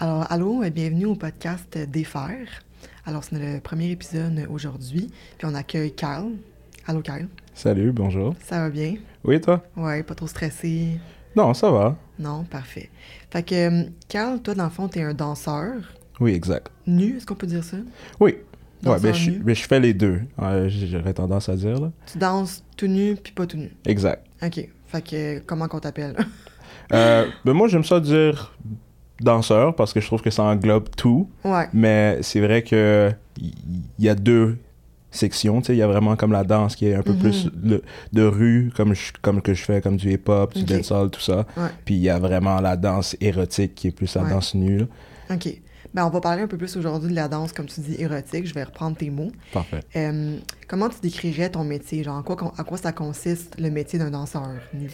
Alors, allô et bienvenue au podcast Défaire. Alors, c'est le premier épisode aujourd'hui, puis on accueille Carl. Allô, Carl. Salut, bonjour. Ça va bien? Oui, toi? Ouais, pas trop stressé? Non, ça va. Non, parfait. Fait que, Carl, toi, dans le fond, t'es un danseur. Oui, exact. Nu, est-ce qu'on peut dire ça? Oui. Ouais, Danseur ben, je, ben, je fais les deux, euh, j'aurais tendance à dire. Là. Tu danses tout nu puis pas tout nu? Exact. OK. Fait que, comment qu'on t'appelle? Euh, ben, moi, j'aime ça dire danseur parce que je trouve que ça englobe tout, ouais. mais c'est vrai que il y, a deux sections. tu sais, Il y a vraiment comme la danse qui est un peu Mhm. plus le- de rue, comme, je, comme que je fais, comme du hip-hop, du Ok. dancehall, tout ça. Ouais. Puis il y a vraiment la danse érotique qui est plus la Ouais. danse nue. là. OK. Ben, on va parler un peu plus aujourd'hui de la danse, comme tu dis, érotique. Je vais reprendre tes mots. Parfait. Euh, comment tu décrirais ton métier? Genre, en quoi, à quoi ça consiste, le métier d'un danseur nu?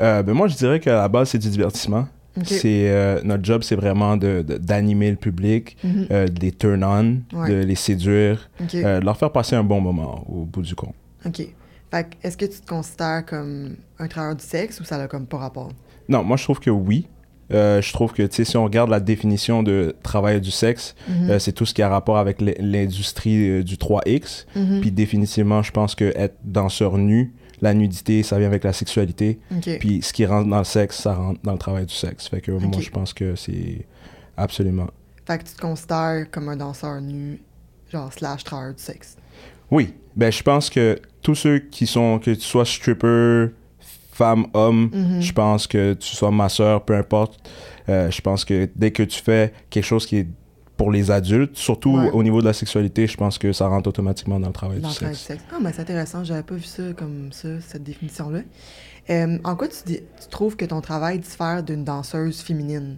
Euh, ben, moi, je dirais qu'à la base, c'est du divertissement. C'est euh, notre job, c'est vraiment de de- d'animer le public, Mhm. euh, de les turn on, Ouais. de les séduire, euh, de leur faire passer un bon moment au bout du compte. OK. Fait est-ce que tu te considères comme un travailleur du sexe ou ça n'a comme pas rapport? Non, moi je trouve que oui. Je trouve que tu sais, si on regarde la définition de travail du sexe, Mhm. c'est tout ce qui a rapport avec l'industrie du 3X. Mhm. Puis définitivement, je pense que être danseur nu, la nudité, ça vient avec la sexualité. Puis ce qui rentre dans le sexe, ça rentre dans le travail du sexe. Fait que moi, je pense que c'est absolument. Fait que tu te considères comme un danseur nu, genre slash travailleur du sexe. Oui, ben je pense que tous ceux qui sont, que tu sois stripper, femme, homme, Mhm. je pense que tu sois masseur, peu importe, euh, je pense que dès que tu fais quelque chose qui est pour les adultes, surtout Ouais. au niveau de la sexualité, je pense que ça rentre automatiquement dans le travail Dans du sexe. sexe. Ah, mais c'est intéressant. J'avais pas vu ça comme ça, cette définition-là. Euh, en quoi tu, dis- tu trouves que ton travail diffère d'une danseuse féminine?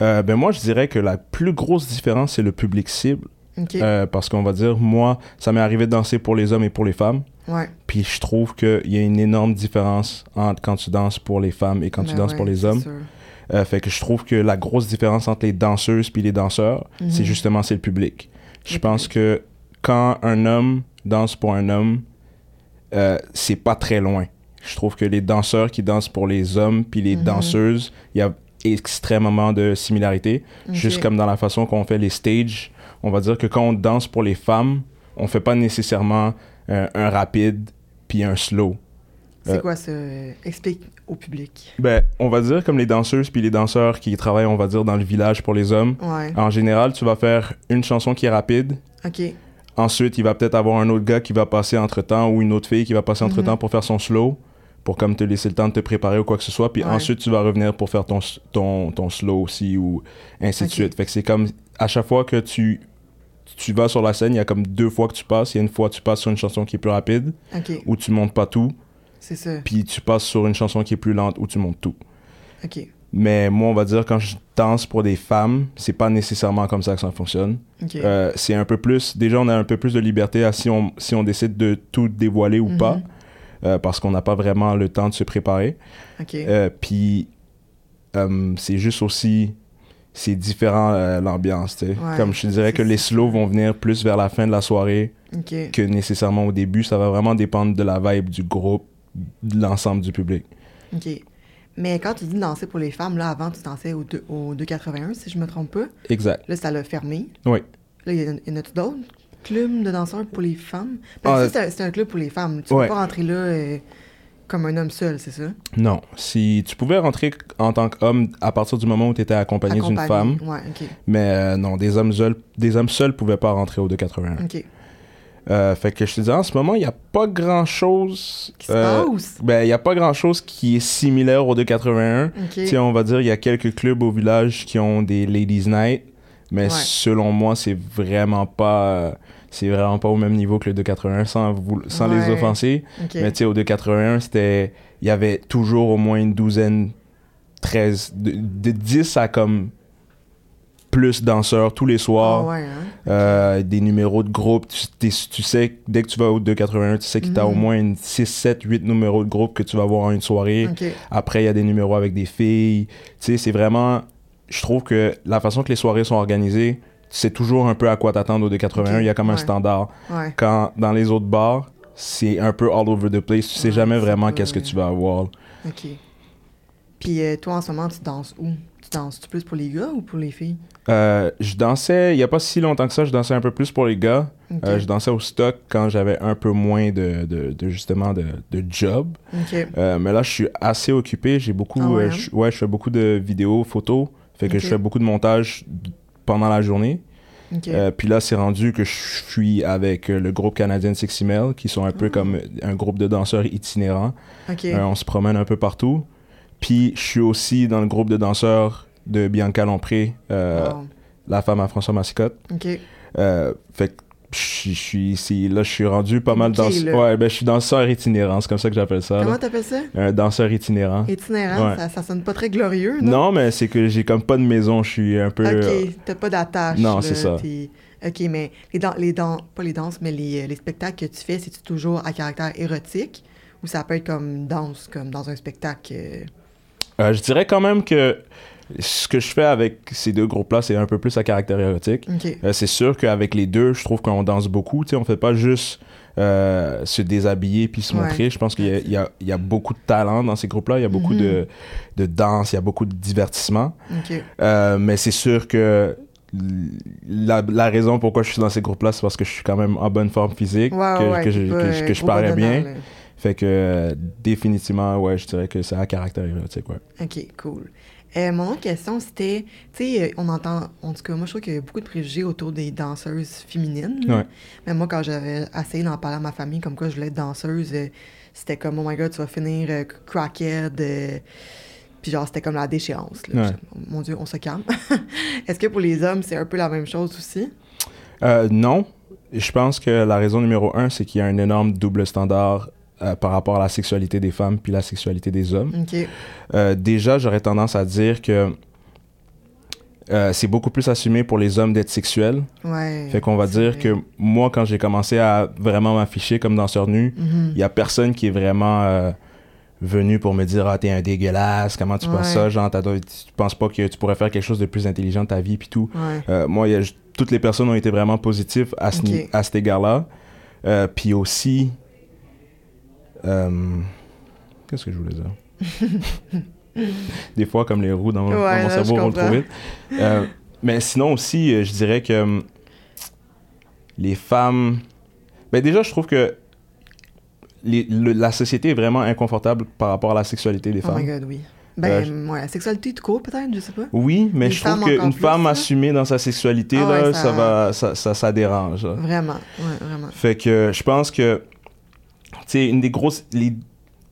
Euh, ben moi, je dirais que la plus grosse différence, c'est le public cible. Euh, parce qu'on va dire, moi, ça m'est arrivé de danser pour les hommes et pour les femmes. ouais. Puis je trouve qu'il y a une énorme différence entre quand tu danses pour les femmes et quand tu Ben danses ouais, pour les hommes. Euh, fait que je trouve que la grosse différence entre les danseuses puis les danseurs, Mhm. c'est justement c'est le public. Je pense que quand un homme danse pour un homme, euh, c'est pas très loin. Je trouve que les danseurs qui dansent pour les hommes puis les Mhm. danseuses, il y a extrêmement de similarités. Ok. Juste comme dans la façon qu'on fait les stages, on va dire que quand on danse pour les femmes, on fait pas nécessairement euh, un rapide puis un slow. C'est euh, quoi ça? Euh, Explique au public? Ben, on va dire comme les danseuses puis les danseurs qui travaillent, on va dire, dans le village pour les hommes. Ouais. En général, tu vas faire une chanson qui est rapide. OK. Ensuite, il va peut-être avoir un autre gars qui va passer entre-temps ou une autre fille qui va passer entre-temps Mhm. pour faire son slow, pour comme te laisser le temps de te préparer ou quoi que ce soit. Puis Ouais. ensuite, tu vas revenir pour faire ton, ton, ton slow aussi ou ainsi de suite. Fait que c'est comme à chaque fois que tu, tu vas sur la scène, il y a comme deux fois que tu passes. Il y a une fois tu passes sur une chanson qui est plus rapide OK. où tu montes pas tout. C'est ça. Puis tu passes sur une chanson qui est plus lente où tu montes tout. OK. Mais moi, on va dire, quand je danse pour des femmes, c'est pas nécessairement comme ça que ça fonctionne. Euh, c'est un peu plus. Déjà, on a un peu plus de liberté à si on, si on décide de tout dévoiler ou Mhm. pas, euh, parce qu'on n'a pas vraiment le temps de se préparer. Euh, Puis, c'est juste aussi. C'est différent l'ambiance, tu sais. Ouais, Comme je te dirais que les slows vont venir plus vers la fin de la soirée que nécessairement au début. Ça va vraiment dépendre de la vibe du groupe, de l'ensemble du public. OK. Mais quand tu dis danser pour les femmes, là, avant, tu dansais au, au 281, si je me trompe pas. Exact. Là, ça l'a fermé. Oui. Là, il y, en a-tu d'autres clubs de danseurs pour les femmes? Parce que Ah, c'est un- club pour les femmes. Tu ouais. peux pas rentrer là euh, comme un homme seul, c'est ça? Non. Si tu pouvais rentrer en tant qu'homme à partir du moment où tu étais accompagné d'une femme, Ouais, OK. mais euh, non, des hommes seuls, des hommes seuls pouvaient pas rentrer au 281. OK. Euh, fait que je te dis, en ce moment, il n'y a pas grand-chose... Qui se euh, passe? ben, il n'y a pas grand-chose qui est similaire au 281. OK. Tu sais, on va dire, il y a quelques clubs au village qui ont des Ladies Night, mais Ouais. selon moi, c'est vraiment pas... c'est vraiment pas au même niveau que le 281 sans, vous- sans les offenser. Mais tu sais, au 281, c'était. Il y avait toujours au moins une douzaine, 13, de, de 10 à comme plus danseurs tous les Ah soirs. ouais, hein? Euh, des numéros de groupe. Tu, sais, dès que tu vas au 281, tu sais qu'il y a Mhm. au moins une 6, 7, 8 numéros de groupe que tu vas voir en une soirée. Après, il y a des numéros avec des filles. Tu sais, c'est vraiment. Je trouve que la façon que les soirées sont organisées, sais toujours un peu à quoi t'attendre au 281. Ok, Il y a comme un standard. Ouais. Quand dans les autres bars, c'est un peu all over the place. Tu sais jamais c'est vraiment qu'est-ce que tu vas avoir. OK. Puis euh, toi, en ce moment, tu danses où? Tu danses-tu plus pour les gars ou pour les filles? Euh, je dansais, il n'y a pas si longtemps que ça, je dansais un peu plus pour les gars. Euh, je dansais au stock quand j'avais un peu moins de, de, de, justement de, de job. Euh, mais là, je suis assez occupé. J'ai beaucoup, Ah ouais, hein? je, ouais, je fais beaucoup de vidéos, photos. Fait que je fais beaucoup de montage pendant la journée. Puis là, c'est rendu que je suis avec le groupe canadien Sexy Male, qui sont un peu Ah. comme un groupe de danseurs itinérants. On se promène un peu partout. Puis je suis aussi dans le groupe de danseurs de Bianca Lompré, euh, Wow. la femme à François Massicotte. OK. Euh, fait que je suis- ici, là, je suis rendu pas mal dans. Ouais, ben je suis danseur itinérant, c'est comme ça que j'appelle ça. Comment t'appelles ça? Un danseur itinérant. Itinérant, Ouais. ça, ça sonne pas très glorieux, non? Non, mais c'est que j'ai comme pas de maison, je suis un peu. euh, OK, t'as pas d'attache. Non, c'est ça. OK, mais les, dan- les dan- pas les danses, mais les, euh, les spectacles que tu fais, c'est-tu toujours à caractère érotique? Ou ça peut être comme danse, comme dans un spectacle? euh, euh, je dirais quand même que ce que je fais avec ces deux groupes-là, c'est un peu plus à caractère érotique. Euh, c'est sûr qu'avec les deux, je trouve qu'on danse beaucoup. Tu sais, on fait pas juste euh, se déshabiller puis se Ouais. montrer. Je pense qu'il y a, y y beaucoup de talent dans ces groupes-là. Il y a beaucoup Mhm. de, de danse, il y a beaucoup de divertissement. Euh, mais c'est sûr que la, la raison pourquoi je suis dans ces groupes-là, c'est parce que je suis quand même en bonne forme physique, Ouais, que, ouais, que je, que je- que je gros parais bien. Fait que définitivement, ouais, je dirais que c'est à caractère érotique, ouais. OK, cool. Euh, mon autre question, c'était, tu sais, euh, on entend, en tout cas, moi, je trouve qu'il y a beaucoup de préjugés autour des danseuses féminines. Ouais. Mais moi, quand j'avais essayé d'en parler à ma famille, comme quoi je voulais être danseuse, euh, c'était comme, oh my god, tu vas finir euh, crackhead. puis genre, c'était comme la déchéance. là. Ouais. J'étais, Mon Dieu, on se calme. Est-ce que pour les hommes, c'est un peu la même chose aussi? Euh, non. Je pense que la raison numéro un, c'est qu'il y a un énorme double standard euh, par rapport à la sexualité des femmes puis la sexualité des hommes. Euh, déjà, j'aurais tendance à dire que euh, c'est beaucoup plus assumé pour les hommes d'être sexuels. Ouais. Fait qu'on va dire vrai. que moi, quand j'ai commencé à vraiment m'afficher comme danseur nu, Mhm. il y a personne qui est vraiment venu pour me dire ah t'es un dégueulasse comment tu penses ça? Genre tu penses pas que tu pourrais faire quelque chose de plus intelligent de ta vie puis tout Ouais. Euh, moi y a toutes les personnes ont été vraiment positives à, ce à cet égard là puis aussi euh, qu'est-ce que je voulais dire? Des fois comme les roues dans, mon là, cerveau vont trop vite Euh, mais sinon aussi euh, je dirais que hum, les femmes ben déjà je trouve que les- le- la société est vraiment inconfortable par rapport à la sexualité des Oh femmes. my god, oui. Ben, ouais, la sexualité tout court, peut-être, je sais pas. Oui, mais Les je trouve qu'une femme assumée dans sa sexualité, Ah ouais, ça- ça... va, ça, ça, ça dérange. là. Vraiment, ouais, vraiment. Fait que je pense que, sais, une des grosses, les-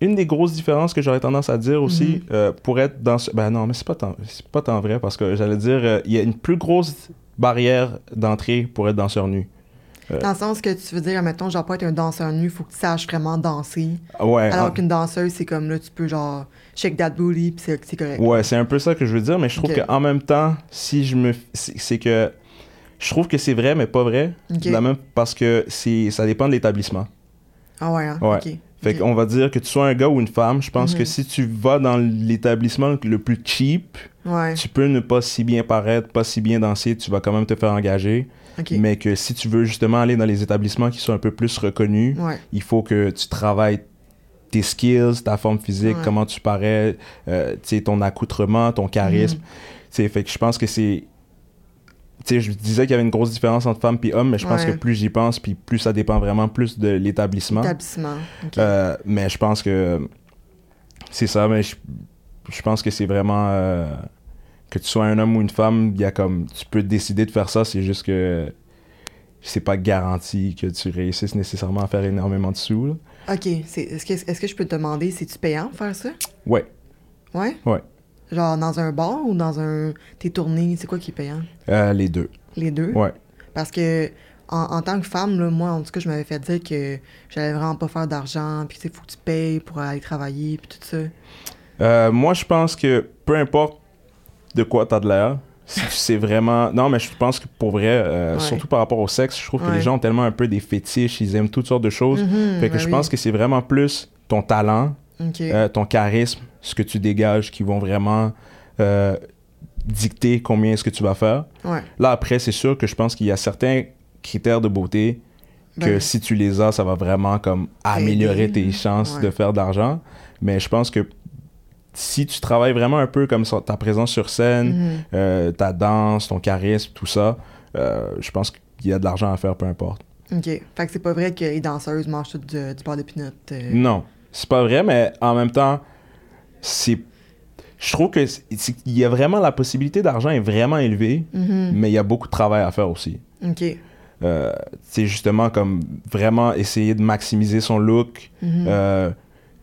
une des grosses différences que j'aurais tendance à dire aussi, Mhm. euh, pour être dans ce, ben non, mais c'est pas tant, c'est pas tant vrai parce que j'allais dire, euh, il y a une plus grosse barrière d'entrée pour être danseur nu. Dans le sens que tu veux dire, mettons, genre, pas être un danseur nu, faut que tu saches vraiment danser. Ah Ouais. Alors en- qu'une danseuse, c'est comme là, tu peux genre shake that booty, puis c'est c'est correct. Ouais, c'est un peu ça que je veux dire, mais je trouve qu'en même temps, si je me. C'est c'est que. Je trouve que c'est vrai, mais pas vrai. La même parce que c'est ça dépend de l'établissement. Ah ouais, hein? Ouais. Fait qu'on va dire que tu sois un gars ou une femme, je pense Mhm. que si tu vas dans l'établissement le plus cheap, Ouais, tu peux ne pas si bien paraître, pas si bien danser, tu vas quand même te faire engager. Mais que si tu veux justement aller dans les établissements qui sont un peu plus reconnus, Ouais, il faut que tu travailles tes skills, ta forme physique, comment tu parais, euh, ton accoutrement, ton charisme. Mhm. Sais, fait que je pense que c'est. Tu sais, je disais qu'il y avait une grosse différence entre femmes et hommes, mais je pense Ouais. que plus j'y pense, puis plus ça dépend vraiment plus de l'établissement. établissement. ok. Euh, mais je pense que c'est ça, mais je, je pense que c'est vraiment euh, que tu sois un homme ou une femme, il y a comme tu peux décider de faire ça, c'est juste que c'est pas garanti que tu réussisses nécessairement à faire énormément de sous. là. Ok, est-ce que, est que je peux te demander, c'est-tu payant de faire ça? Ouais. Ouais? Ouais. Genre dans un bar ou dans un. Tes tournées, c'est quoi qui est payant? Euh, les deux. Les deux? Ouais. Parce que en, en tant que femme, là, moi, en tout cas, je m'avais fait dire que j'allais vraiment pas faire d'argent, puis tu sais, faut que tu payes pour aller travailler, puis tout ça. Euh, moi, je pense que peu importe de quoi t'as de l'air, si tu sais vraiment. Non, mais je pense que pour vrai, euh, Ouais. surtout par rapport au sexe, je trouve que les gens ont tellement un peu des fétiches, ils aiment toutes sortes de choses. Mhm, Fait que ben je oui. pense que c'est vraiment plus ton talent, Euh, ton charisme, ce que tu dégages qui vont vraiment euh, dicter combien est-ce que tu vas faire. ouais. Là, après, c'est sûr que je pense qu'il y a certains critères de beauté que Ben, si tu les as, ça va vraiment comme améliorer tes chances Ouais. de faire de l'argent. Mais je pense que si tu travailles vraiment un peu comme ça, ta présence sur scène, Mhm. euh, ta danse, ton charisme, tout ça, euh, je pense qu'il y a de l'argent à faire, peu importe. OK. Fait que c'est pas vrai que les danseuses mangent tout du, du beurre de pinot. euh. Non, c'est pas vrai, mais en même temps, c'est. Je trouve que il y a vraiment la possibilité d'argent est vraiment élevée, Mhm. mais il y a beaucoup de travail à faire aussi. OK. Euh, c'est justement comme vraiment essayer de maximiser son look, Mhm. euh,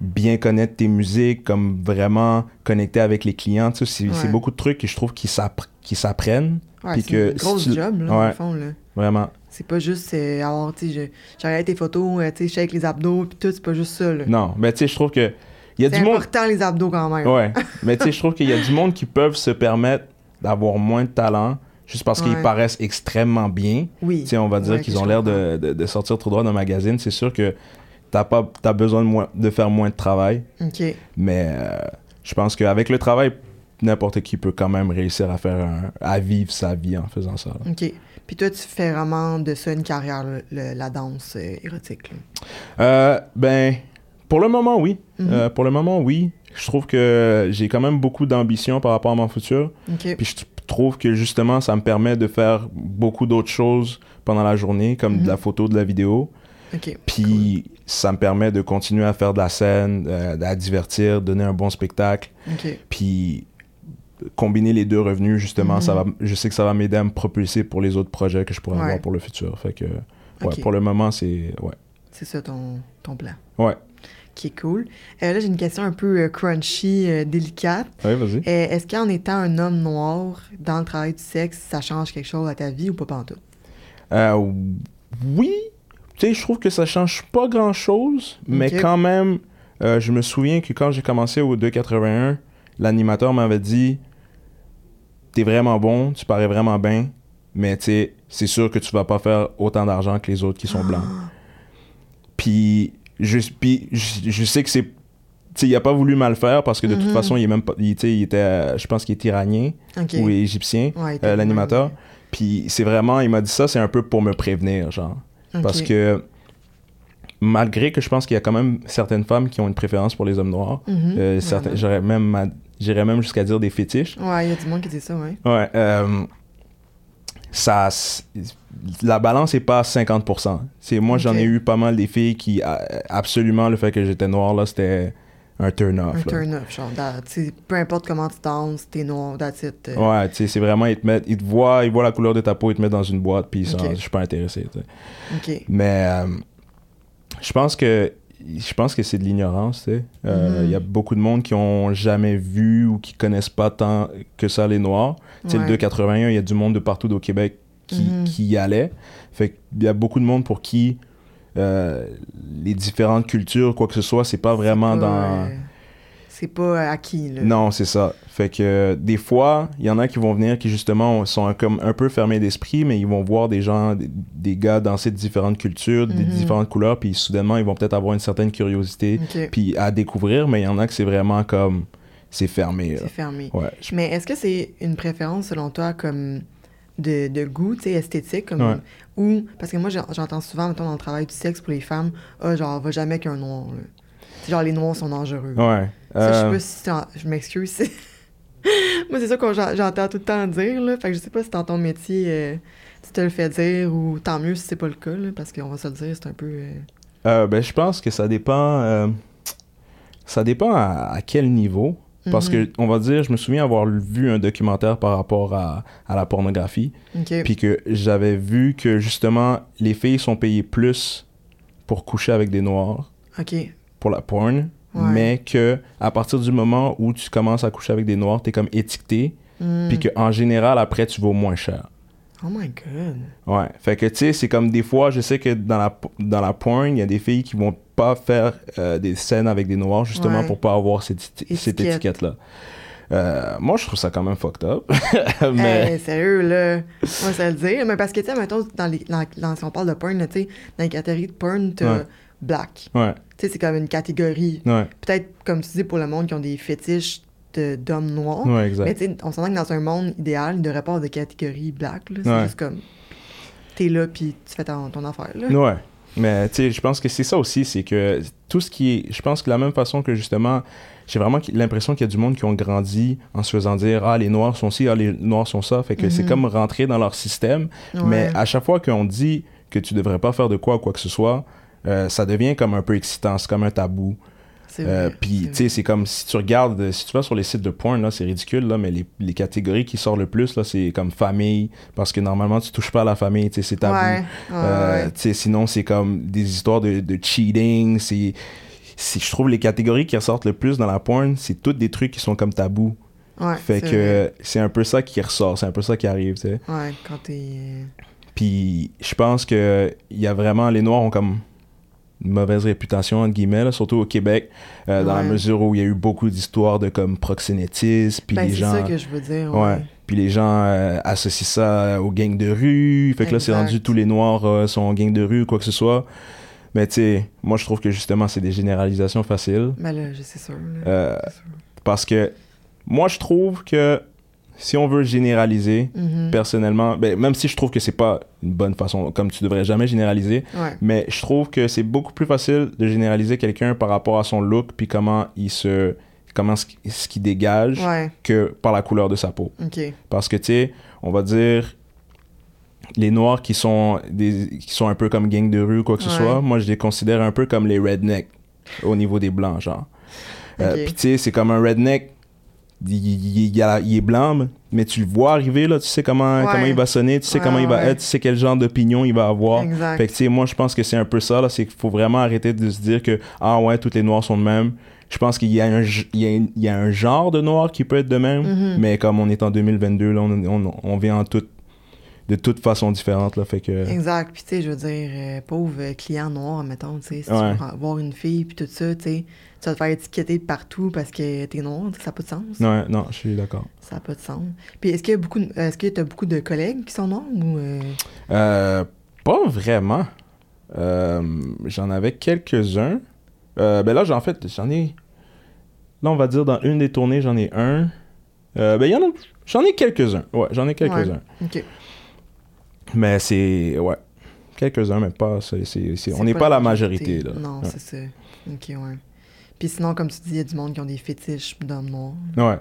bien connaître tes musiques, comme vraiment connecter avec les clients. C'est Ouais. beaucoup de trucs que je trouve qui s'appr- qui s'apprennent, Ouais, c'est que une grosse si tu- job, là, Ouais. fond, là. vraiment. C'est pas juste euh, avoir, tu sais, je- j'ai regardé tes photos, euh, tu sais, shake les abdos, pis tout, c'est pas juste ça, là. Non, mais tu sais, je trouve que y a C'est du monde. important, les abdos, quand même. Ouais, mais tu sais, je trouve qu'il y a du monde qui peuvent se permettre d'avoir moins de talent juste parce qu'ils paraissent extrêmement bien. Oui. Tu sais, on va dire Ouais, qu'ils ont l'air de, de- de sortir tout droit d'un magazine. C'est sûr que t'as pas as besoin de, moins, de faire moins de travail, OK. mais euh, je pense qu'avec le travail, n'importe qui peut quand même réussir à faire un- à vivre sa vie en faisant ça. là. OK. Puis toi, tu fais vraiment de ça une carrière, le- la danse euh, érotique. Euh, ben, pour le moment, oui. Mhm. Euh, pour le moment, oui. Je trouve que j'ai quand même beaucoup d'ambition par rapport à mon futur. Puis je trouve que justement, ça me permet de faire beaucoup d'autres choses pendant la journée, comme de la Mhm. photo, de la vidéo. Puis ça me permet de continuer à faire de la scène, à divertir, donner un bon spectacle. Puis combiner les deux revenus, justement, Mhm. ça va, je sais que ça va m'aider à me propulser pour les autres projets que je pourrais Ouais. avoir pour le futur. Fait que, ouais, pour le moment, c'est. Ouais. C'est ça ton, ton plan. Ouais. Qui est cool. Euh, là, j'ai une question un peu euh, crunchy, euh, délicate. Ouais, vas-y. Est-ce qu'en étant un homme noir dans le travail du sexe, ça change quelque chose à ta vie ou pas pantoute? Euh, oui, tu sais, je trouve que ça change pas grand chose, mais quand même, je me souviens que quand j'ai commencé au 281, l'animateur m'avait dit T'es vraiment bon, tu parais vraiment bien, mais tu sais, c'est sûr que tu vas pas faire autant d'argent que les autres qui sont blancs. Puis, je, puis je, je sais que c'est. Tu sais, il a pas voulu mal faire parce que de toute Mhm. façon, il est même pas. il, tu sais, il était, euh, je pense qu'il est iranien ou égyptien, Ouais, euh, l'animateur. Puis c'est vraiment, il m'a dit ça, c'est un peu pour me prévenir, genre. Parce que malgré que je pense qu'il y a quand même certaines femmes qui ont une préférence pour les hommes noirs, Mhm, euh, certains- j'aurais même, ma- j'irais même jusqu'à dire des fétiches. Ouais, il y a du monde qui dit ça, ouais. Ouais, euh, ça, la balance est pas à 50%. C'est moi, j'en ai eu pas mal des filles qui, absolument, le fait que j'étais noir, là, c'était un turn-off. Un turn-off, genre. that- peu importe comment tu danses, t'es noir, that's it. euh, Ouais, tu sais, c'est vraiment, ils te mettent, ils te voient, ils voient la couleur de ta peau, ils te mettent dans une boîte, puis ça, Ok. je suis pas intéressé. OK. Mais euh, je pense que je pense que c'est de l'ignorance, tu sais. Euh, Il Mhm. y a beaucoup de monde qui ont jamais vu ou qui connaissent pas tant que ça les Noirs. Tu sais, Ouais. le 281, il y a du monde de partout au Québec qui, Mhm. qui y allait. Fait qu'il y a beaucoup de monde pour qui euh, les différentes cultures, quoi que ce soit, c'est pas vraiment dans... c'est pas acquis, là. Non, c'est ça. Fait que euh, des fois, il y en a qui vont venir qui justement sont comme un peu fermés d'esprit, mais ils vont voir des gens, des, des gars danser de différentes cultures, des Mhm. différentes couleurs, puis soudainement ils vont peut-être avoir une certaine curiosité, puis à découvrir, mais il y en a que c'est vraiment comme c'est fermé. C'est fermé. Ouais. je- Mais est-ce que c'est une préférence selon toi comme de, de goût, tu sais, esthétique, comme Ouais. ou parce que moi j'entends souvent mettons dans le travail du sexe pour les femmes, ah genre va jamais qu'un noir. Là. Genre les noirs sont dangereux. Ouais. Ça, je sais Euh, pas si c'est en- je m'excuse. moi c'est ça que j'en- j'entends tout le temps dire là, fait que je sais pas si dans ton métier euh, tu te le fais dire ou tant mieux si c'est pas le cas là, parce qu'on va se le dire, c'est un peu euh, euh, ben, je pense que ça dépend. euh, ça dépend à, à quel niveau. Parce Mhm. que, on va dire, je me souviens avoir vu un documentaire par rapport à, à la pornographie. OK. Puis que j'avais vu que justement, les filles sont payées plus pour coucher avec des noirs, OK. Pour la porn, Ouais. mais que à partir du moment où tu commences à coucher avec des noirs, t'es comme étiqueté, Hmm. puis qu'en général, après, tu vaux moins cher. Oh my god. Ouais. Fait que, tu sais, c'est comme des fois, je sais que dans la, dans la porn, il y a des filles qui vont pas faire euh, des scènes avec des noirs, justement, Ouais. pour pas avoir cette, éti- cette Étiquette. étiquette-là. Euh, moi, je trouve ça quand même fucked up. mais... Hey, sérieux, là. Moi, ça le dire. Mais parce que, tu sais, mettons, dans les, dans, dans- si on parle de porn, tu sais, dans les catégories de porn, t'as Ouais. Black. Ouais. Tu sais, c'est comme une catégorie. Ouais. Peut-être, comme tu dis, pour le monde qui ont des fétiches de- d'hommes noirs. Ouais, exact. Mais tu sais, on s'entend que dans un monde idéal, il ne devrait pas avoir de catégorie black. C'est juste comme. T'es là, puis tu fais ton, ton affaire, là. Ouais. Mais tu sais, je pense que c'est ça aussi, c'est que tout ce qui est. Je pense que la même façon que justement, j'ai vraiment l'impression qu'il y a du monde qui ont grandi en se faisant dire Ah, les Noirs sont ci, ah, les Noirs sont ça. Fait que c'est Mhm. comme rentrer dans leur système. Mais à chaque fois qu'on dit que tu devrais pas faire de quoi ou quoi que ce soit, euh, ça devient comme un peu excitant, c'est comme un tabou. Euh, Puis, tu sais, c'est comme si tu regardes, si tu vas sur les sites de porn, là, c'est ridicule, là, mais les, les catégories qui sortent le plus, là, c'est comme famille, parce que normalement, tu touches pas à la famille, tu sais, c'est tabou. Ouais, ouais, Euh, ouais. tu sais, sinon, c'est comme des histoires de, de cheating. C'est, je trouve les catégories qui ressortent le plus dans la porn, c'est toutes des trucs qui sont comme tabous. Ouais, fait que c'est un peu ça qui ressort, c'est un peu ça qui arrive, tu sais. Ouais, quand t'es. euh, Puis je pense que il y a vraiment les Noirs ont comme une mauvaise réputation entre guillemets, là, surtout au Québec, euh, dans la mesure où il y a eu beaucoup d'histoires de comme proxénétisme, puis Ben, les c'est gens, ça que je veux dire. ouais, Ouais. puis les gens euh, associent ça aux gangs de rue, fait que là c'est rendu tous les Noirs euh, sont en gang de rue, quoi que ce soit. Mais tu sais, moi je trouve que justement c'est des généralisations faciles. Ben là, c'est sûr. Euh, C'est sûr. parce que moi je trouve que si on veut généraliser, Mhm. personnellement, ben, même si je trouve que c'est pas une bonne façon, comme tu devrais jamais généraliser, Ouais. mais je trouve que c'est beaucoup plus facile de généraliser quelqu'un par rapport à son look puis comment il se comment ce, ce qu'il dégage Ouais, que par la couleur de sa peau. Parce que tu sais, on va dire les noirs qui sont des qui sont un peu comme gang de rue quoi que ce soit, moi je les considère un peu comme les rednecks au niveau des blancs genre. Euh, Ok. Puis tu sais, c'est comme un redneck il, est blanc, mais tu le vois arriver, là, tu sais comment, Ouais. comment il va sonner, tu sais Ouais, comment il va être, tu sais quel genre d'opinion il va avoir. Exact. Fait que, moi, je pense que c'est un peu ça, là, c'est qu'il faut vraiment arrêter de se dire que, ah ouais, toutes les noirs sont de même. Je pense qu'il y, a un g- il y, a une- il y a un genre de noir qui peut être de même, Mhm. mais comme on est en 2022, là, on, on, on vient en toute, de toute façon différente, là, fait que... Exact. Puis, tu sais, je veux dire, euh, pauvre client noir, mettons, tu sais, si Ouais. tu veux voir une fille, puis tout ça, tu sais, tu vas te faire étiqueter partout parce que t'es noir, ça n'a pas de sens. Ouais, non, je suis d'accord. Ça n'a pas de sens. Puis, est-ce qu'il y a beaucoup, de- est-ce que t'as beaucoup de collègues qui sont noirs ou. euh, Euh, pas vraiment. Euh, j'en avais quelques-uns. Euh, ben là, j'en fait, j'en ai. Là, on va dire dans une des tournées, j'en ai un. Euh, ben, il y en a. J'en ai quelques-uns. Ouais, j'en ai quelques-uns. Ok. Mais c'est. Ouais. Quelques-uns, mais pas. on n'est pas, la majorité, là. Non, Ouais. c'est ça. Ok, ouais. Puis sinon, comme tu dis, il y a du monde qui ont des fétiches d'hommes noirs. Ouais.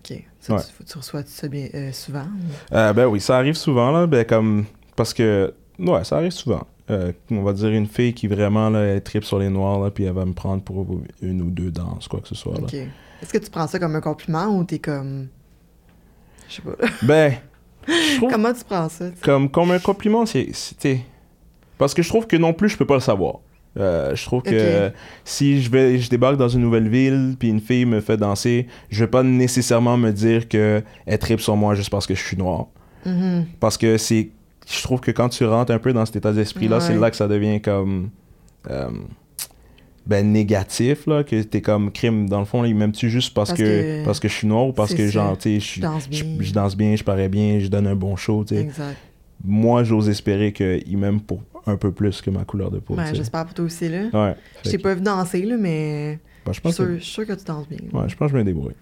Ok. Ça, Ouais. tu, tu reçois ça bien, euh, souvent? ou- Euh, ben oui, ça arrive souvent, là. Ben, comme. Parce que. Ouais, ça arrive souvent. Euh, on va dire une fille qui vraiment, là, elle tripe sur les noirs, là, puis elle va me prendre pour une ou deux danses, quoi que ce soit, là. Ok. Est-ce que tu prends ça comme un compliment ou t'es comme. Je sais pas. Ben. Comment tu prends ça? comme, comme un compliment, c'est. Parce que je trouve que non plus, je peux pas le savoir. Euh, je trouve que si je vais je débarque dans une nouvelle ville puis une fille me fait danser, je vais pas nécessairement me dire que elle tripe sur moi juste parce que je suis noir. Mhm. Parce que c'est je trouve que quand tu rentres un peu dans cet état d'esprit là, c'est là que ça devient comme euh, ben négatif là que t'es comme crime dans le fond il m'aime-tu juste parce, Parce que, que- parce que je suis noir ou parce que genre tu sais je Je danse bien. je parais bien, je donne un bon show, tu. Moi, j'ose espérer qu'il m'aime pour un peu plus que ma couleur de peau. Ben, j'espère pour toi aussi, là. Ouais. Je t'ai pas vu danser, là, mais Ben, je je suis sûre, que... je suis sûre que tu danses bien. Ouais, je pense que je me débrouille.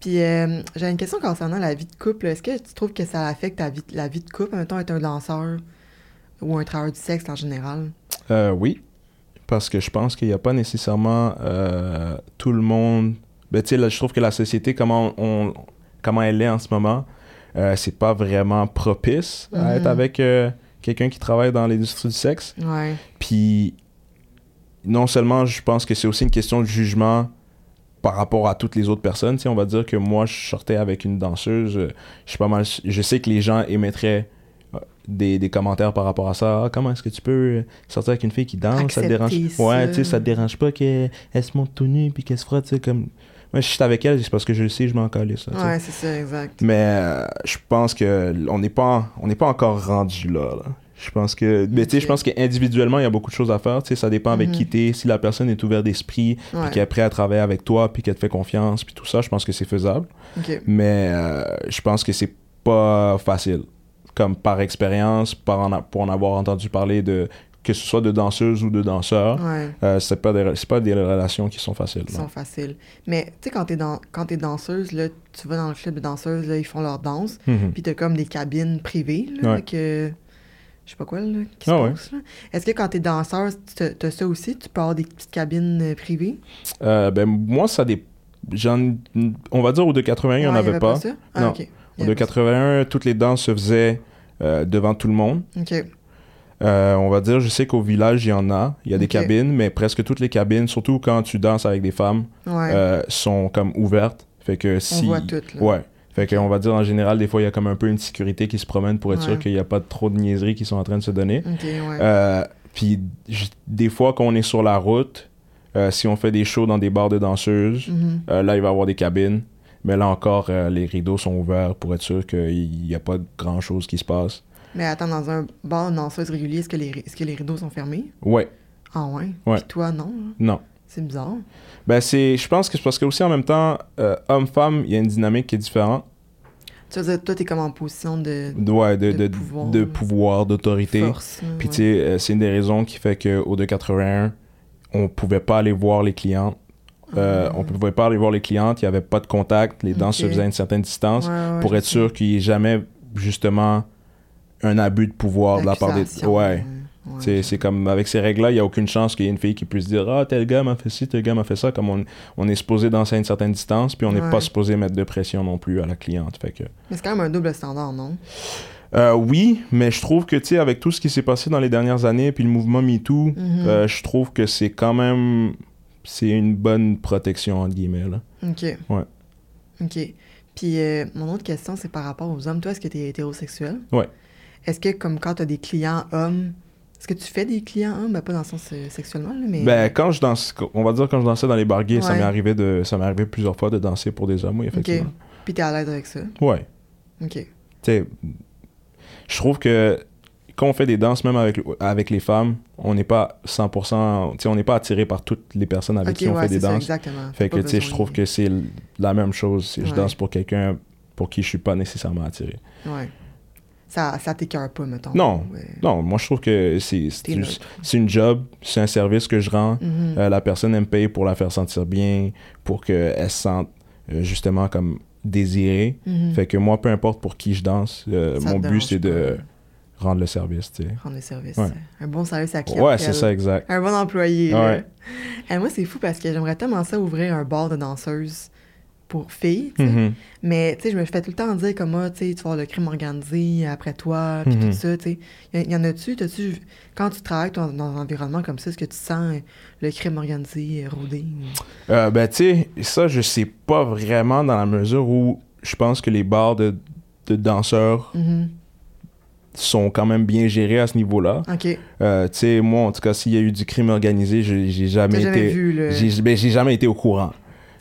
Puis, euh, j'ai une question concernant la vie de couple. Est-ce que tu trouves que ça affecte ta vie, la vie de couple, mettons, être un danseur ou un travailleur du sexe en général? Euh, oui, parce que je pense qu'il n'y a pas nécessairement euh, tout le monde... Ben, tu sais, là, je trouve que la société, comment, on, comment elle est en ce moment, euh, c'est pas vraiment propice à Mhm. être avec euh, quelqu'un qui travaille dans l'industrie du sexe. Ouais. Puis, non seulement, je pense que c'est aussi une question de jugement par rapport à toutes les autres personnes. Tu sais, on va dire que moi, je sortais avec une danseuse. euh, Je suis pas mal. Je sais que les gens émettraient des, des commentaires par rapport à ça. Ah, comment est-ce que tu peux sortir avec une fille qui danse? Ça te dérange? Ouais, ça. tu sais, ça te dérange pas qu'elle elle se monte tout nue puis qu'elle se frotte, tu sais, comme. Moi, je suis avec elle, c'est parce que je le sais, je m'en tu sais. Ouais, c'est ça, exact. Mais euh, je pense que on n'est pas on n'est pas encore rendu là. là. Je pense que mais tu sais je pense qu'individuellement il y a beaucoup de choses à faire, tu sais ça dépend avec Mhm. qui t'es, si la personne est ouverte d'esprit, puis Ouais. qu'elle est prête à travailler avec toi, puis qu'elle te fait confiance, puis tout ça, je pense que c'est faisable. Mais euh, je pense que c'est pas facile. Comme par expérience, par en a- pour en avoir entendu parler de que ce soit de danseuses ou de danseurs, Ouais. euh, c'est pas des c'est pas des relations qui sont faciles. Qui sont faciles. Mais, tu sais, quand t'es dans, quand t'es danseuse, là, tu vas dans le club de danseuses, là, ils font leur danse. Mhm. Puis t'as comme des cabines privées, là, Ouais. que... je sais pas quoi, là, qui se Ah ouais. passe. là. Est-ce que quand t'es danseur, tu as ça aussi? Tu peux avoir des petites cabines euh, privées? Euh, ben, moi, ça dépend. J'en... On va dire au de 81, il n'y en avait pas. ça? Ah, Non. ok. De avait pas 81, toutes les danses se faisaient euh, devant tout le monde. Euh, on va dire, je sais qu'au village, il y en a. Il y a des cabines, mais presque toutes les cabines, surtout quand tu danses avec des femmes, Ouais. euh, sont comme ouvertes. Fait que On si. voit tout, là. Ouais. Fait qu'on va dire, en général, des fois, il y a comme un peu une sécurité qui se promène pour être Ouais. sûr qu'il n'y a pas trop de niaiseries qui sont en train de se donner. Ouais. Puis des fois, quand on est sur la route, si on fait des shows dans des bars de danseuses, Mhm. euh, là, il va y avoir des cabines. Mais là encore, euh, les rideaux sont ouverts pour être sûr qu'il n'y a pas grand chose qui se passe. Mais attends, dans un bar danseuse régulier, est-ce que, les, est-ce que les rideaux sont fermés? Ouais, Ah ouais? Ouais. Puis toi, non? là? non. C'est bizarre. Ben, c'est, je pense que c'est parce que aussi en même temps, euh, homme-femme, il y a une dynamique qui est différente. Tu veux dire, toi, t'es comme en position de De, ouais, de, De pouvoir. de pouvoir, d'autorité. force. là, Puis ouais. tu sais, euh, c'est une des raisons qui fait qu'au 281, on pouvait pas aller voir les clientes. Euh. On pouvait pas aller voir les clientes, il y avait pas de contact, les danses se faisaient à une certaine distance Ouais, ouais, pour être sûr qu'il n'y ait jamais justement un abus de pouvoir de la part des. Ouais. ouais, C'est comme avec ces règles-là, il n'y a aucune chance qu'il y ait une fille qui puisse dire Ah, tel gars m'a fait ci, tel gars m'a fait ça. Comme on, on est supposé danser à une certaine distance, puis on n'est pas supposé mettre de pression non plus à la cliente. Fait que. Mais c'est quand même un double standard, non? Euh, oui, mais je trouve que, tu sais, avec tout ce qui s'est passé dans les dernières années, puis le mouvement MeToo, Mhm. euh, je trouve que c'est quand même. C'est une bonne protection, entre guillemets. Là. OK. Ouais. OK. Puis euh, mon autre question, c'est par rapport aux hommes. Toi, est-ce que tu es hétérosexuel? Ouais. Est-ce que, comme quand tu as des clients hommes, est-ce que tu fais des clients hommes? Ben, pas dans le sens euh, sexuellement, là, mais... Ben, quand je danse, on va dire quand je dansais dans les bar gays, ça Ouais. m'est arrivé de, ça m'est arrivé plusieurs fois de danser pour des hommes, oui, OK. effectivement. Puis t'es à l'aise avec ça? Ouais. OK. Tu sais, je trouve que quand on fait des danses, même avec, avec les femmes, on n'est pas 100%, tu sais, on n'est pas attiré par toutes les personnes avec qui on ouais, fait des c'est ça, danses. exactement. Fait que, Pas tu sais, je trouve que c'est la même chose si je danse pour quelqu'un pour qui je suis pas nécessairement attiré. Ouais. Ça, ça t'écœure pas, mettons. Non. Ouais. Non, moi, je trouve que c'est une, job, c'est un service que je rends. Mhm. Euh, la personne elle me paye pour la faire sentir bien, pour qu'elle se sente euh, justement comme désirée. Mhm. Fait que moi, peu importe pour qui je danse, euh, mon but, c'est de pas. Rendre le service, tu sais. Prendre le service. Ouais. Un bon service à clientèle. Ouais, c'est ça, exact. Un bon employé. Ouais. Eh, moi, c'est fou parce que j'aimerais tellement ça ouvrir un bar de danseuses pour filles, tu sais. Mhm. Mais, tu sais, je me fais tout le temps dire comme, ah, tu sais, tu vas le crime organisé après toi, puis tout ça, tu sais. Y, y en a-tu, t'as-tu, quand tu travailles dans, dans un environnement comme ça, est-ce que tu sens euh, le crime organisé euh, rôder? ou- Euh, ben, tu sais, ça, je sais pas vraiment dans la mesure où je pense que les bars de, de danseurs Mhm. Sont quand même bien gérés à ce niveau-là. OK. Euh, tu sais, moi, en tout cas, s'il y a eu du crime organisé, je- j'ai jamais jamais été... vu le... J'ai ben, j'ai jamais été au courant.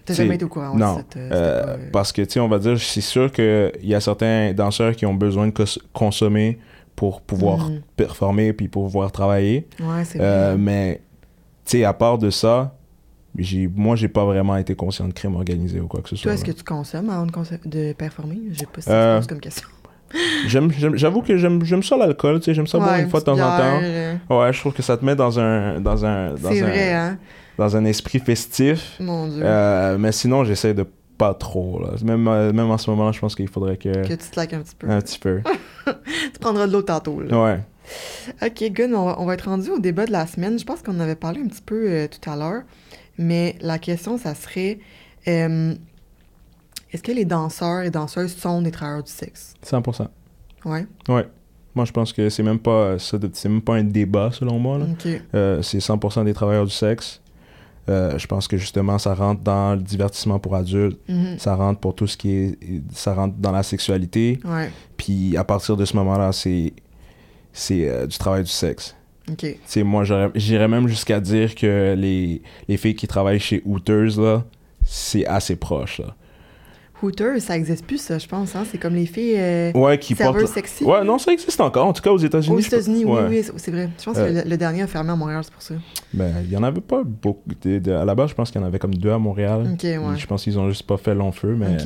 T'as jamais été au courant? non. euh, c'était Euh, Parce que, tu sais, on va dire, c'est sûr qu'il y a certains danseurs qui ont besoin de cons- consommer pour pouvoir Mhm. performer puis pour pouvoir travailler. Ouais, c'est Euh, vrai. mais, tu sais, à part de ça, j'ai, moi, j'ai pas vraiment été conscient de crime organisé ou quoi que ce soit. Toi, est-ce que tu consommes avant de, conso- de performer? J'ai pas si Euh, comme question. J'avoue que j'aime, ça l'alcool, tu sais, j'aime ça boire une fois de temps en temps. euh, Ouais, je trouve que ça te met dans un, dans un, dans C'est un, vrai, hein? dans un esprit festif. Mon Dieu. Euh, mais sinon, j'essaie de pas trop. Là. Même, euh, même en ce moment, je pense qu'il faudrait que. Que tu te laques un petit peu. Un petit peu. Tu prendras de l'eau tantôt, là. Ouais. OK, good. On va, on va être rendu au débat de la semaine. Je pense qu'on en avait parlé un petit peu euh, tout à l'heure. Mais la question, ça serait euh, est-ce que les danseurs et danseuses sont des travailleurs du sexe? 100%. Ouais. Ouais. Moi, je pense que c'est même pas c'est même pas un débat selon moi. Euh, c'est 100% des travailleurs du sexe. Euh, je pense que justement, ça rentre dans le divertissement pour adultes. Mhm. Ça rentre pour tout ce qui est. Ça rentre dans la sexualité. Ouais. Puis à partir de ce moment-là, c'est. C'est euh, du travail du sexe. OK. Tu sais, moi, j'irais même jusqu'à dire que les, les filles qui travaillent chez Hooters, là, c'est assez proche, là. Hooters, ça existe plus, ça, je pense. Hein? C'est comme les filles euh, Ouais, qui portent... sexy. Ouais, non, ça existe encore. En tout cas, aux États-Unis. Aux peux- États-Unis, oui, ouais. oui, c'est- vrai. Je pense Euh. que le, le dernier a fermé à Montréal, c'est pour ça. Ben, il y en avait pas beaucoup. À la base, je pense qu'il y en avait comme deux à Montréal. Ouais. Je pense qu'ils ont juste pas fait long feu, mais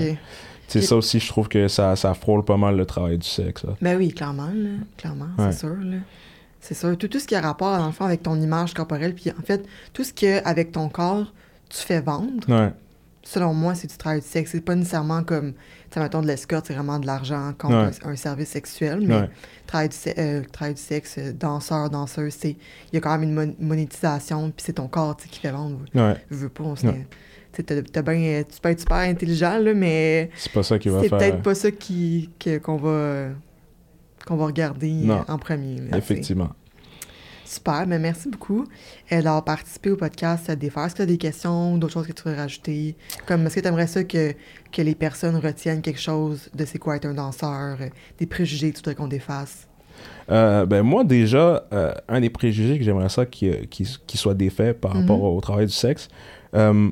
c'est ça aussi, je trouve que ça, ça frôle pas mal le travail du sexe. là. Ben oui, clairement, là. Clairement, Ouais. c'est sûr, là. C'est sûr. Tout, tout ce qui a rapport, dans le fond, avec ton image corporelle, puis en fait, tout ce qui a avec ton corps, tu fais vendre. Ouais. Selon moi, c'est du travail du sexe. C'est pas nécessairement comme, tu mettons, de l'escorte, c'est vraiment de l'argent contre Ouais. un, un service sexuel, mais Ouais. travail, du euh, travail du sexe, euh, danseur, danseuse, c'est, il y a quand même une mon- monétisation, puis c'est ton corps, qui fait vendre. Ouais. Je veux pas, on se Ouais. tu peux être super intelligent, là, mais C'est pas ça qui va c'est faire. peut-être pas ça qu'on va, euh, qu'on va regarder Non. en premier. là. Effectivement. Super, mais merci beaucoup euh, d'avoir participé au podcast Défaire. Est-ce que tu as des questions d'autres choses que tu veux rajouter? Comme, est-ce que tu aimerais ça que, que les personnes retiennent quelque chose de c'est quoi être un danseur, euh, des préjugés que tu voudrais qu'on défasse? Euh, ben moi, déjà, euh, un des préjugés que j'aimerais ça qui, qui, qui soit défait par Mhm. rapport au travail du sexe, euh,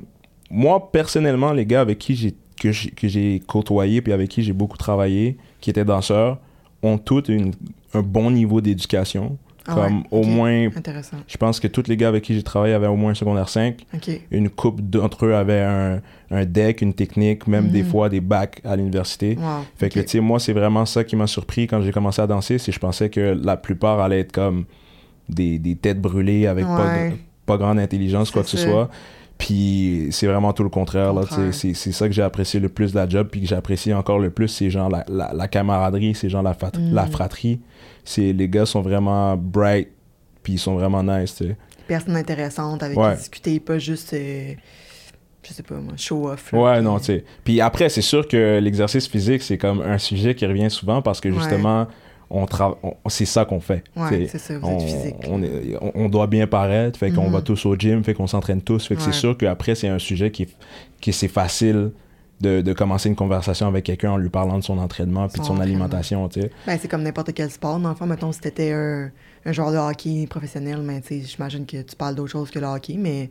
moi, personnellement, les gars avec qui j'ai que j'ai que j'ai côtoyé puis avec qui j'ai beaucoup travaillé, qui étaient danseurs, ont tous une- un bon niveau d'éducation. Ah Comme ouais, au moins, Intéressant. je pense que tous les gars avec qui j'ai travaillé avaient au moins un secondaire 5. OK. Une couple d'entre eux avaient un, un deck, une technique, même des Mhm. fois des bacs à l'université. Wow. Fait que, tu sais, moi, c'est vraiment ça qui m'a surpris quand j'ai commencé à danser. C'est que je pensais que la plupart allaient être comme des, des têtes brûlées avec pas, Ouais. pas grande intelligence, quoi que ce soit. Puis c'est vraiment tout le contraire. Contraire. C'est ça que j'ai apprécié le plus de la job. Puis que j'apprécie encore le plus, c'est genre la, la, la camaraderie, c'est genre la, Mm. la fratrie. C'est Les gars sont vraiment bright, puis ils sont vraiment nice, tu sais. Personne intéressante avec Ouais. qui discuter, pas juste, euh, je sais pas moi, show off. là, Ouais, puis- non, tu sais. Puis après, c'est sûr que l'exercice physique, c'est comme un sujet qui revient souvent parce que Ouais. justement, on c'est ça qu'on fait. Ouais, c'est ça, vous on, êtes physique. on, est- on- on doit bien paraître, fait qu'on Mhm. va tous au gym, fait qu'on s'entraîne tous. Fait que c'est sûr qu'après, c'est un sujet qui, qui c'est facile de, de commencer une conversation avec quelqu'un en lui parlant de son entraînement puis de Son alimentation, tu sais. Ben, c'est comme n'importe quel sport. Dans le fond, mettons, si t'étais un, un joueur de hockey professionnel, mais tu sais, j'imagine que tu parles d'autre chose que le hockey, mais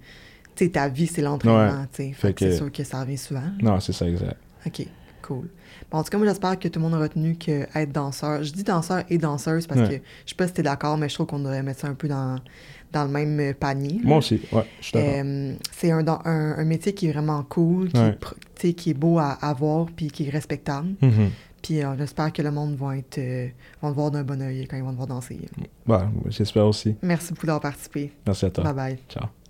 tu sais, ta vie, c'est l'entraînement, tu sais. Fait Fait que c'est sûr que ça revient souvent. Non, c'est ça, exact. OK, cool. Bon, en tout cas, moi, j'espère que tout le monde a retenu que être danseur... Je dis danseur et danseuse parce Ouais. que je sais pas si t'es d'accord, mais je trouve qu'on devrait mettre ça un peu dans, dans le même euh, panier. Moi aussi, ouais, je suis. Euh, c'est un, dan- un, un métier qui est vraiment cool, qui, Ouais. qui est beau à, à voir puis qui est respectable. Mhm. Puis euh, j'espère que le monde va être euh, vont te voir d'un bon oeil quand ils vont te voir danser. Ouais, j'espère aussi. Merci beaucoup d'avoir participé. Merci à toi. Bye bye. Ciao.